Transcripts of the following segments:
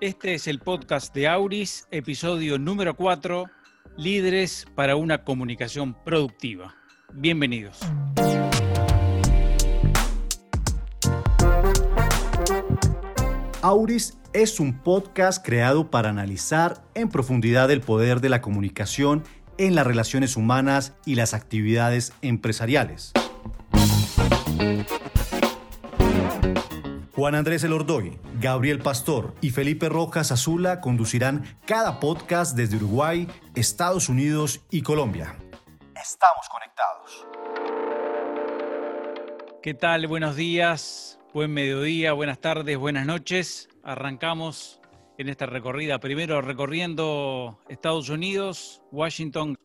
Este es el podcast de Auris, episodio número 4, Líderes para una comunicación productiva. Bienvenidos. Auris es un podcast creado para analizar en profundidad el poder de la comunicación en las relaciones humanas y las actividades empresariales. Juan Andrés Elordoy, Gabriel Pastor y Felipe Rojas Azula conducirán cada podcast desde Uruguay, Estados Unidos y Colombia. Estamos conectados. ¿Qué tal? Buenos días, buen mediodía, buenas tardes, buenas noches. Arrancamos en esta recorrida, primero recorriendo Estados Unidos, Washington.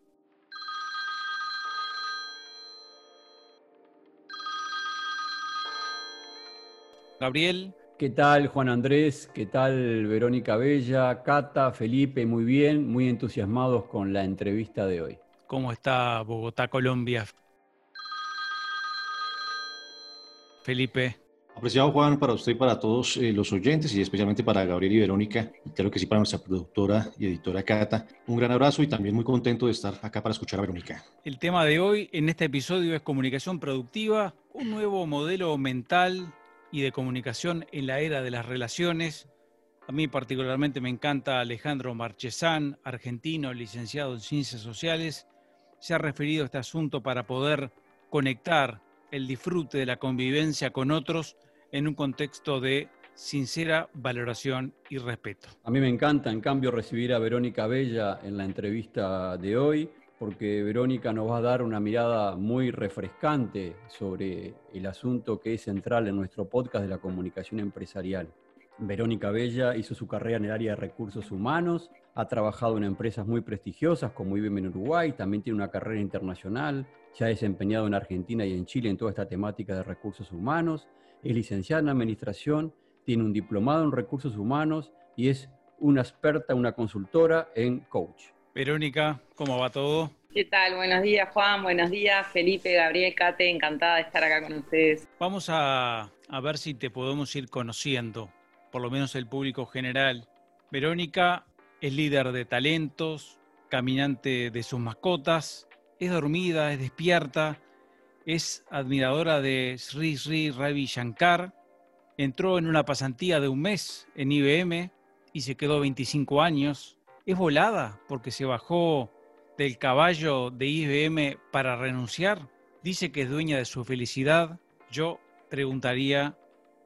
Gabriel. ¿Qué tal Juan Andrés? ¿Qué tal Verónica Bella? Cata, Felipe, muy bien, muy entusiasmados con la entrevista de hoy. ¿Cómo está Bogotá, Colombia? Felipe. Apreciado Juan, para usted y para todos eh, los oyentes y especialmente para Gabriel y Verónica, y creo que sí para nuestra productora y editora Cata, un gran abrazo y también muy contento de estar acá para escuchar a Verónica. El tema de hoy en este episodio es comunicación productiva, un nuevo modelo mental y de comunicación en la era de las relaciones. A mí particularmente me encanta Alejandro Marchesán, argentino, licenciado en Ciencias Sociales. Se ha referido a este asunto para poder conectar el disfrute de la convivencia con otros en un contexto de sincera valoración y respeto. A mí me encanta, en cambio, recibir a Verónica Bella en la entrevista de hoy, porque Verónica nos va a dar una mirada muy refrescante sobre el asunto que es central en nuestro podcast de la comunicación empresarial. Verónica Bella hizo su carrera en el área de recursos humanos, ha trabajado en empresas muy prestigiosas como IBM en Uruguay, también tiene una carrera internacional, se ha desempeñado en Argentina y en Chile en toda esta temática de recursos humanos, es licenciada en administración, tiene un diplomado en recursos humanos y es una experta, una consultora en coach. Verónica, ¿cómo va todo? ¿Qué tal? Buenos días, Juan. Buenos días, Felipe, Gabriel, Kate. Encantada de estar acá con ustedes. Vamos a, a ver si te podemos ir conociendo, por lo menos el público general. Verónica es líder de talentos, caminante de sus mascotas, es dormida, es despierta, es admiradora de Sri Sri Ravi Shankar, entró en una pasantía de un mes en IBM y se quedó 25 años, es volada porque se bajó del caballo de IBM para renunciar, dice que es dueña de su felicidad, yo preguntaría,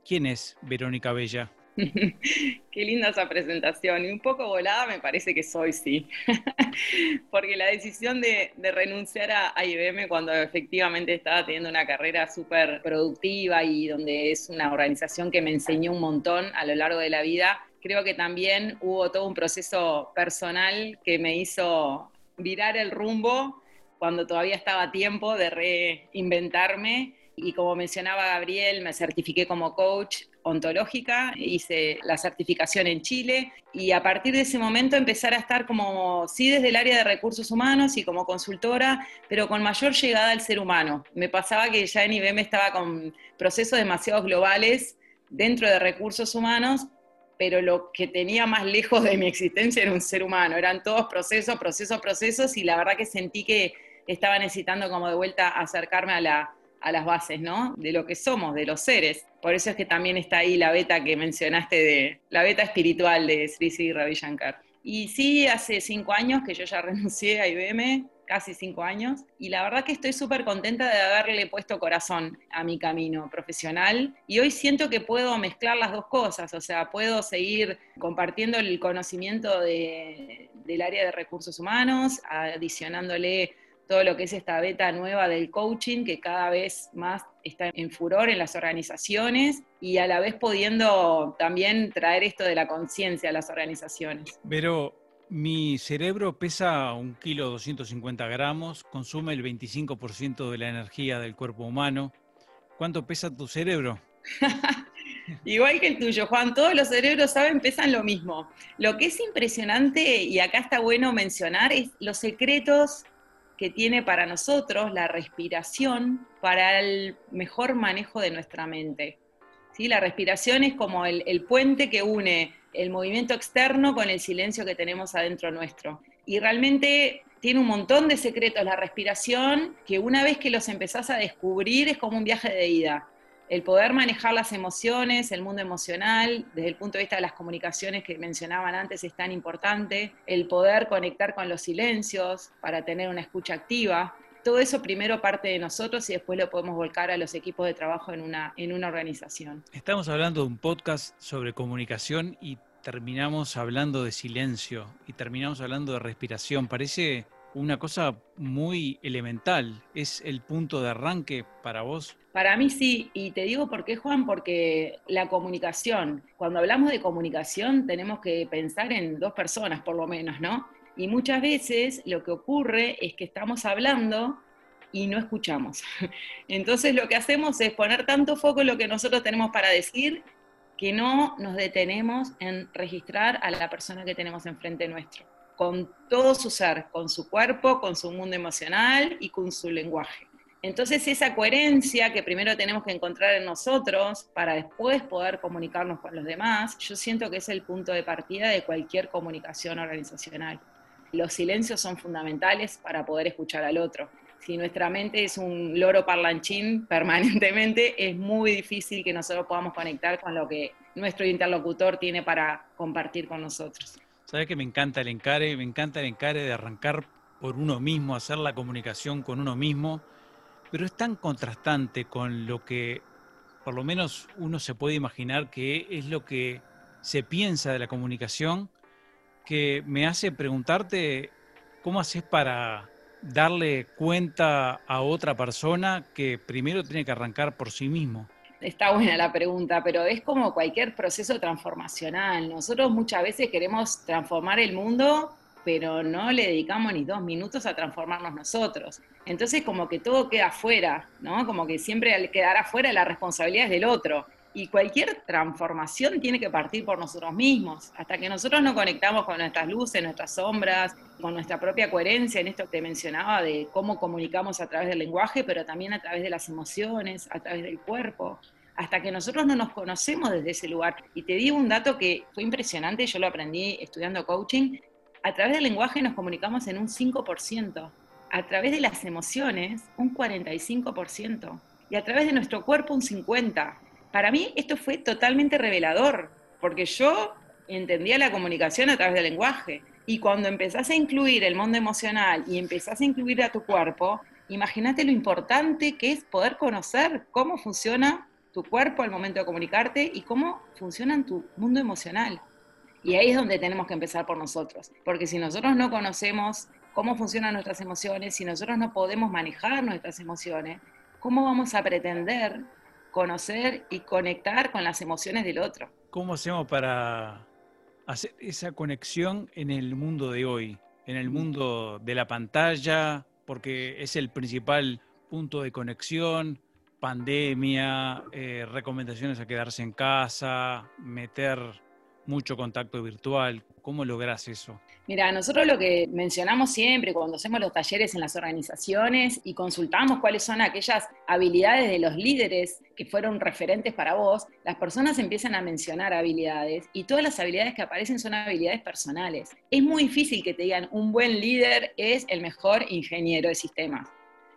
¿quién es Verónica Bella? Qué linda esa presentación. Y un poco volada me parece que soy, sí. Porque la decisión de, renunciar a, IBM cuando efectivamente estaba teniendo una carrera súper productiva y donde es una organización que me enseñó un montón a lo largo de la vida, creo que también hubo todo un proceso personal que me hizo virar el rumbo cuando todavía estaba a tiempo de reinventarme y como mencionaba Gabriel, me certifiqué como coach ontológica, hice la certificación en Chile y a partir de ese momento empezar a estar como, sí, desde el área de recursos humanos y como consultora, pero con mayor llegada al ser humano. Me pasaba que ya en IBM estaba con procesos demasiado globales dentro de recursos humanos, pero lo que tenía más lejos de mi existencia era un ser humano, eran todos procesos, procesos, procesos y la verdad que sentí que estaba necesitando como de vuelta acercarme a la a las bases, ¿no? De lo que somos, de los seres. Por eso es que también está ahí la beta que mencionaste de la beta espiritual de Sri Sri Ravi Shankar. Y sí, hace cinco años que yo ya renuncié a IBM, casi cinco años, y la verdad que estoy súper contenta de haberle puesto corazón a mi camino profesional. Y hoy siento que puedo mezclar las dos cosas, o sea, puedo seguir compartiendo el conocimiento del área de recursos humanos, adicionándole todo lo que es esta beta nueva del coaching que cada vez más está en furor en las organizaciones y a la vez pudiendo también traer esto de la conciencia a las organizaciones. Pero mi cerebro pesa un kilo 250 gramos, consume el 25% de la energía del cuerpo humano. ¿Cuánto pesa tu cerebro? Igual que el tuyo, Juan, todos los cerebros saben, pesan lo mismo. Lo que es impresionante, y acá está bueno mencionar, es los secretos que tiene para nosotros la respiración para el mejor manejo de nuestra mente. ¿Sí? La respiración es como el, puente que une el movimiento externo con el silencio que tenemos adentro nuestro. Y realmente tiene un montón de secretos la respiración que una vez que los empezás a descubrir es como un viaje de ida. El poder manejar las emociones, el mundo emocional, desde el punto de vista de las comunicaciones que mencionaban antes es tan importante, el poder conectar con los silencios para tener una escucha activa. Todo eso primero parte de nosotros y después lo podemos volcar a los equipos de trabajo en una, en una organización. Estamos hablando de un podcast sobre comunicación y terminamos hablando de silencio y terminamos hablando de respiración. Parece una cosa muy elemental. ¿Es el punto de arranque para vos? Para mí sí, y te digo por qué, Juan, porque la comunicación, cuando hablamos de comunicación tenemos que pensar en dos personas por lo menos, ¿no? Y muchas veces lo que ocurre es que estamos hablando y no escuchamos. Entonces lo que hacemos es poner tanto foco en lo que nosotros tenemos para decir que no nos detenemos en registrar a la persona que tenemos enfrente nuestro, con todo su ser, con su cuerpo, con su mundo emocional y con su lenguaje. Entonces esa coherencia que primero tenemos que encontrar en nosotros para después poder comunicarnos con los demás, yo siento que es el punto de partida de cualquier comunicación organizacional. Los silencios son fundamentales para poder escuchar al otro si nuestra mente es un loro parlanchín permanentemente, es muy difícil que nosotros podamos conectar con lo que nuestro interlocutor tiene para compartir con nosotros. Sabes que me encanta el encare, me encanta el encare de arrancar por uno mismo, hacer la comunicación con uno mismo, pero es tan contrastante con lo que por lo menos uno se puede imaginar que es lo que se piensa de la comunicación, que me hace preguntarte cómo haces para darle cuenta a otra persona que primero tiene que arrancar por sí mismo? Está buena la pregunta, pero es como cualquier proceso transformacional. Nosotros muchas veces queremos transformar el mundo, pero no le dedicamos ni dos minutos a transformarnos nosotros. Entonces como que todo queda afuera, ¿no? Como que siempre al quedar afuera la responsabilidad es del otro. Y cualquier transformación tiene que partir por nosotros mismos. Hasta que nosotros no conectamos con nuestras luces, nuestras sombras, con nuestra propia coherencia en esto que mencionaba de cómo comunicamos a través del lenguaje, pero también a través de las emociones, a través del cuerpo. Hasta que nosotros no nos conocemos desde ese lugar. Y te digo un dato que fue impresionante, yo lo aprendí estudiando coaching. A través del lenguaje nos comunicamos en un 5%. A través de las emociones, un 45%. Y a través de nuestro cuerpo, un 50% para mí esto fue totalmente revelador, porque yo entendía la comunicación a través del lenguaje. Y cuando empezás a incluir el mundo emocional y empezás a incluir a tu cuerpo, imagínate lo importante que es poder conocer cómo funciona tu cuerpo al momento de comunicarte y cómo funciona en tu mundo emocional. Y ahí es donde tenemos que empezar por nosotros, porque si nosotros no conocemos cómo funcionan nuestras emociones, si nosotros no podemos manejar nuestras emociones, ¿cómo vamos a pretender conocer y conectar con las emociones del otro. ¿Cómo hacemos para hacer esa conexión en el mundo de hoy, en el mundo de la pantalla, porque es el principal punto de conexión, pandemia, eh, recomendaciones a quedarse en casa, meter mucho contacto virtual. ¿Cómo logras eso? Mira, nosotros lo que mencionamos siempre cuando hacemos los talleres en las organizaciones y consultamos cuáles son aquellas habilidades de los líderes que fueron referentes para vos, las personas empiezan a mencionar habilidades y todas las habilidades que aparecen son habilidades personales. Es muy difícil que te digan un buen líder es el mejor ingeniero de sistemas.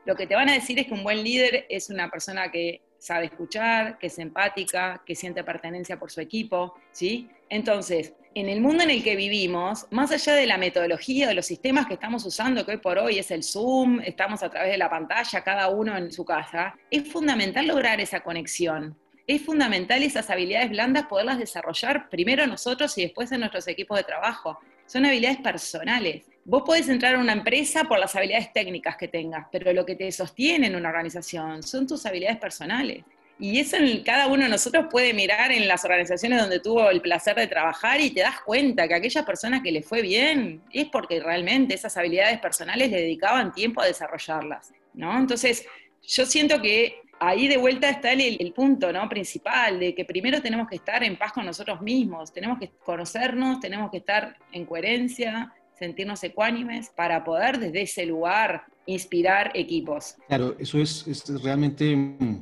Lo que te van a decir es que un buen líder es una persona que sabe escuchar, que es empática, que siente pertenencia por su equipo, ¿sí? Entonces, en el mundo en el que vivimos, más allá de la metodología, de los sistemas que estamos usando, que hoy por hoy es el Zoom, estamos a través de la pantalla, cada uno en su casa, es fundamental lograr esa conexión. Es fundamental esas habilidades blandas poderlas desarrollar primero nosotros y después en nuestros equipos de trabajo. Son habilidades personales. Vos podés entrar a una empresa por las habilidades técnicas que tengas, pero lo que te sostiene en una organización son tus habilidades personales. Y eso en cada uno de nosotros puede mirar en las organizaciones donde tuvo el placer de trabajar y te das cuenta que aquellas personas que le fue bien es porque realmente esas habilidades personales le dedicaban tiempo a desarrollarlas, ¿no? Entonces, yo siento que ahí de vuelta está el, punto ¿no? principal, de que primero tenemos que estar en paz con nosotros mismos, tenemos que conocernos, tenemos que estar en coherencia, sentirnos ecuánimes para poder desde ese lugar inspirar equipos. Claro, eso es, realmente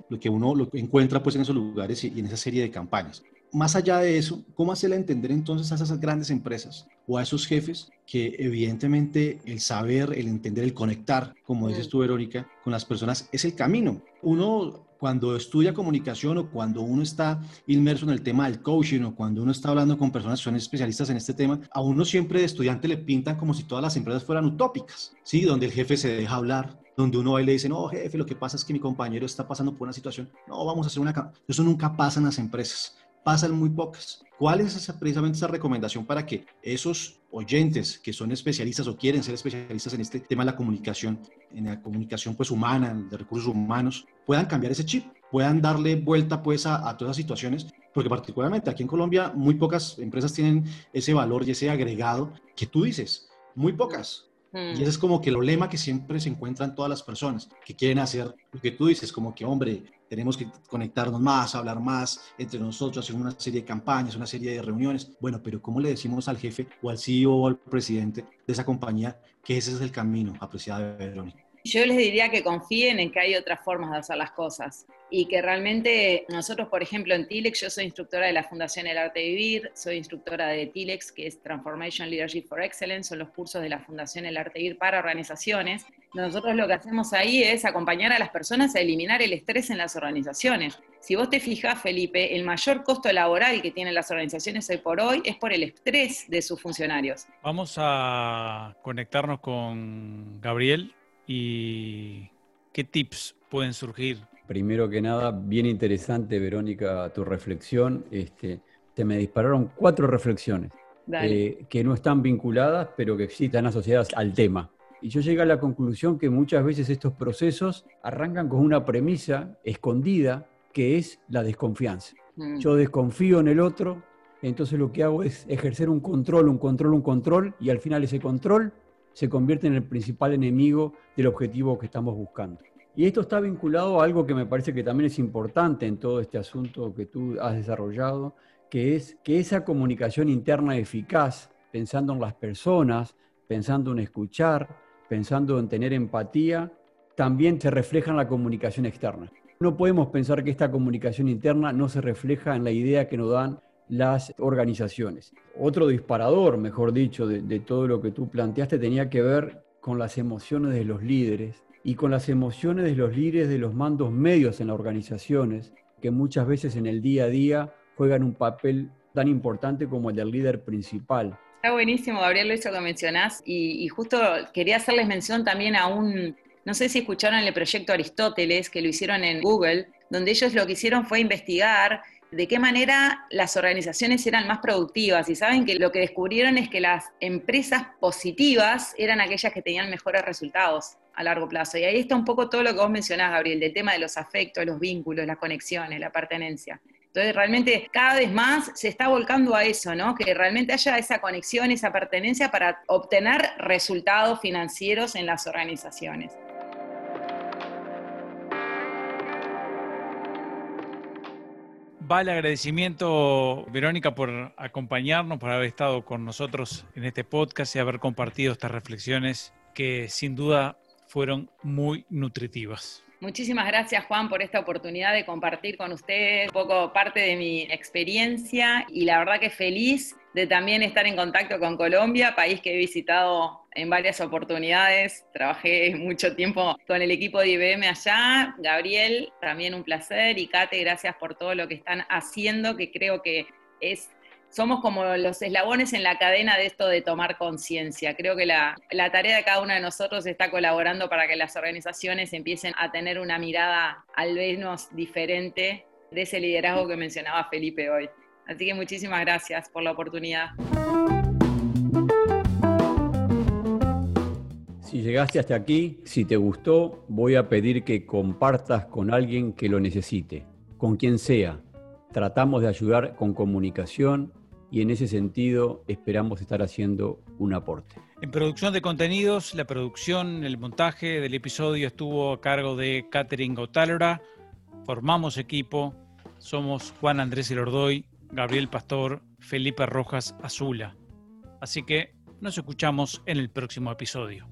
lo que uno encuentra pues en esos lugares y, en esa serie de campañas. Más allá de eso, ¿cómo hacerle entender entonces a esas grandes empresas o a esos jefes que evidentemente el saber, el entender, el conectar, como dices tú, Verónica, con las personas es el camino? Uno cuando estudia comunicación o cuando uno está inmerso en el tema del coaching o cuando uno está hablando con personas que son especialistas en este tema, a uno siempre de estudiante le pintan como si todas las empresas fueran utópicas, ¿sí? Donde el jefe se deja hablar, donde uno va y le dice, no, jefe, lo que pasa es que mi compañero está pasando por una situación, no, vamos a hacer una... Eso nunca pasa en las empresas pasan muy pocas. ¿Cuál es esa, precisamente esa recomendación para que esos oyentes que son especialistas o quieren ser especialistas en este tema de la comunicación, en la comunicación pues humana, de recursos humanos, puedan cambiar ese chip, puedan darle vuelta pues a, a todas las situaciones? Porque particularmente aquí en Colombia muy pocas empresas tienen ese valor y ese agregado que tú dices, muy pocas. Y ese es como que el problema que siempre se encuentran todas las personas que quieren hacer lo que tú dices, como que, hombre, tenemos que conectarnos más, hablar más entre nosotros, hacer una serie de campañas, una serie de reuniones. Bueno, pero ¿cómo le decimos al jefe o al CEO o al presidente de esa compañía que ese es el camino, apreciada Verónica? Yo les diría que confíen en que hay otras formas de hacer las cosas y que realmente nosotros, por ejemplo, en TILEX, yo soy instructora de la Fundación El Arte de Vivir, soy instructora de TILEX, que es Transformation Leadership for Excellence, son los cursos de la Fundación El Arte de Vivir para organizaciones. Nosotros lo que hacemos ahí es acompañar a las personas a eliminar el estrés en las organizaciones. Si vos te fijas, Felipe, el mayor costo laboral que tienen las organizaciones hoy por hoy es por el estrés de sus funcionarios. Vamos a conectarnos con Gabriel y qué tips pueden surgir. Primero que nada, bien interesante, Verónica, tu reflexión. Este, te me dispararon cuatro reflexiones eh, que no están vinculadas, pero que sí están asociadas al tema. Y yo llegué a la conclusión que muchas veces estos procesos arrancan con una premisa escondida, que es la desconfianza. Mm. Yo desconfío en el otro, entonces lo que hago es ejercer un control, un control, un control, y al final ese control se convierte en el principal enemigo del objetivo que estamos buscando. Y esto está vinculado a algo que me parece que también es importante en todo este asunto que tú has desarrollado, que es que esa comunicación interna eficaz, pensando en las personas, pensando en escuchar, pensando en tener empatía, también se refleja en la comunicación externa. No podemos pensar que esta comunicación interna no se refleja en la idea que nos dan las organizaciones. Otro disparador, mejor dicho, de, todo lo que tú planteaste tenía que ver con las emociones de los líderes y con las emociones de los líderes de los mandos medios en las organizaciones, que muchas veces en el día a día juegan un papel tan importante como el del líder principal. Está buenísimo, Gabriel, eso que mencionás, y, y justo quería hacerles mención también a un, no sé si escucharon el proyecto Aristóteles, que lo hicieron en Google, donde ellos lo que hicieron fue investigar de qué manera las organizaciones eran más productivas y saben que lo que descubrieron es que las empresas positivas eran aquellas que tenían mejores resultados a largo plazo. Y ahí está un poco todo lo que vos mencionás, Gabriel, del tema de los afectos, los vínculos, las conexiones, la pertenencia. Entonces, realmente cada vez más se está volcando a eso, ¿no? Que realmente haya esa conexión, esa pertenencia para obtener resultados financieros en las organizaciones. Va el agradecimiento, Verónica, por acompañarnos, por haber estado con nosotros en este podcast y haber compartido estas reflexiones que sin duda fueron muy nutritivas. Muchísimas gracias Juan por esta oportunidad de compartir con ustedes un poco parte de mi experiencia y la verdad que feliz de también estar en contacto con Colombia, país que he visitado en varias oportunidades. Trabajé mucho tiempo con el equipo de IBM allá. Gabriel, también un placer. Y Kate, gracias por todo lo que están haciendo, que creo que es somos como los eslabones en la cadena de esto de tomar conciencia. Creo que la, la, tarea de cada uno de nosotros está colaborando para que las organizaciones empiecen a tener una mirada al menos diferente de ese liderazgo que mencionaba Felipe hoy. Así que muchísimas gracias por la oportunidad. Si llegaste hasta aquí, si te gustó, voy a pedir que compartas con alguien que lo necesite, con quien sea. Tratamos de ayudar con comunicación y en ese sentido esperamos estar haciendo un aporte. En producción de contenidos, la producción, el montaje del episodio estuvo a cargo de Catherine Gotalora. Formamos equipo, somos Juan Andrés Elordoy, Gabriel Pastor, Felipe Rojas Azula. Así que nos escuchamos en el próximo episodio.